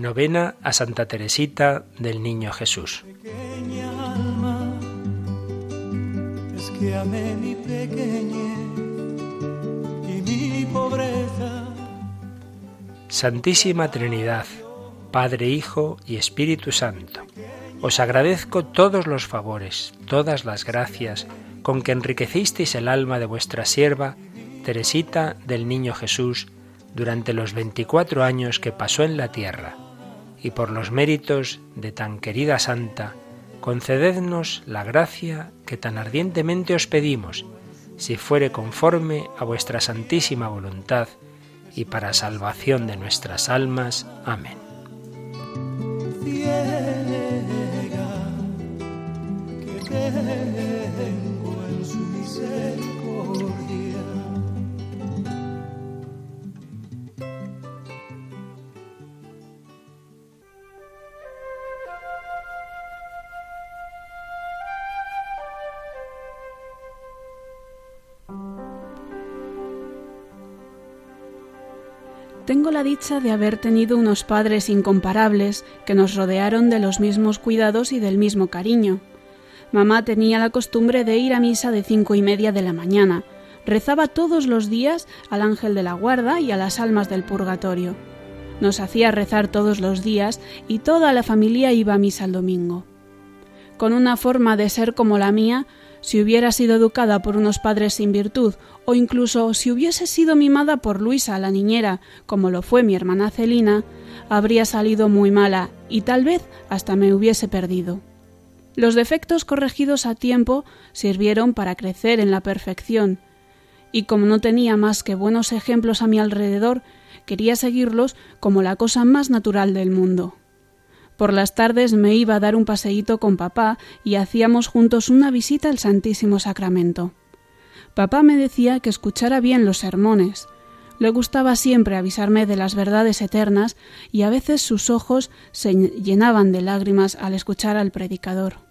Novena a Santa Teresita del Niño Jesús. es que amé mi pequeñez y mi pobreza. Santísima Trinidad, Padre, Hijo y Espíritu Santo, os agradezco todos los favores, todas las gracias con que enriquecisteis el alma de vuestra sierva, Teresita del Niño Jesús, durante los veinticuatro años que pasó en la tierra, y por los méritos de tan querida santa, concedednos la gracia que tan ardientemente os pedimos, si fuere conforme a vuestra santísima voluntad, y para salvación de nuestras almas. Amén. Tengo la dicha de haber tenido unos padres incomparables que nos rodearon de los mismos cuidados y del mismo cariño. Mamá tenía la costumbre de ir a misa de cinco y media de la mañana. Rezaba todos los días al ángel de la guarda y a las almas del purgatorio. Nos hacía rezar todos los días y toda la familia iba a misa el domingo. Con una forma de ser como la mía, si hubiera sido educada por unos padres sin virtud, o incluso si hubiese sido mimada por Luisa, la niñera, como lo fue mi hermana Celina, habría salido muy mala y tal vez hasta me hubiese perdido. Los defectos corregidos a tiempo sirvieron para crecer en la perfección, y como no tenía más que buenos ejemplos a mi alrededor, quería seguirlos como la cosa más natural del mundo. Por las tardes me iba a dar un paseíto con papá y hacíamos juntos una visita al Santísimo Sacramento. Papá me decía que escuchara bien los sermones. Le gustaba siempre avisarme de las verdades eternas y a veces sus ojos se llenaban de lágrimas al escuchar al predicador.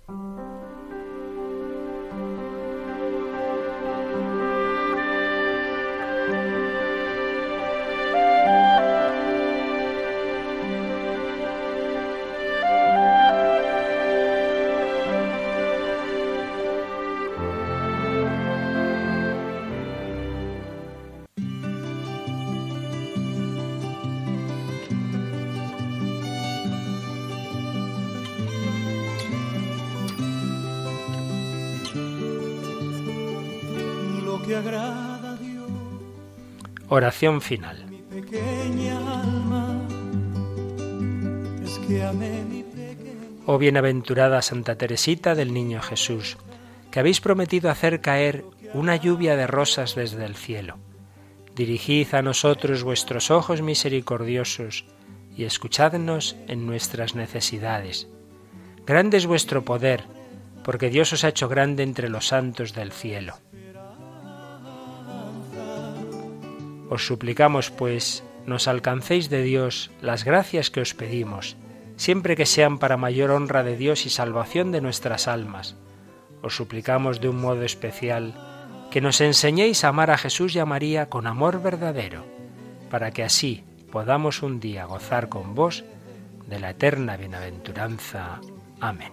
Oración final. Oh bienaventurada Santa Teresita del Niño Jesús, que habéis prometido hacer caer una lluvia de rosas desde el cielo. Dirigid a nosotros vuestros ojos misericordiosos y escuchadnos en nuestras necesidades. Grande es vuestro poder, porque Dios os ha hecho grande entre los santos del cielo. Os suplicamos, pues, nos alcancéis de Dios las gracias que os pedimos, siempre que sean para mayor honra de Dios y salvación de nuestras almas. Os suplicamos de un modo especial que nos enseñéis a amar a Jesús y a María con amor verdadero, para que así podamos un día gozar con vos de la eterna bienaventuranza. Amén.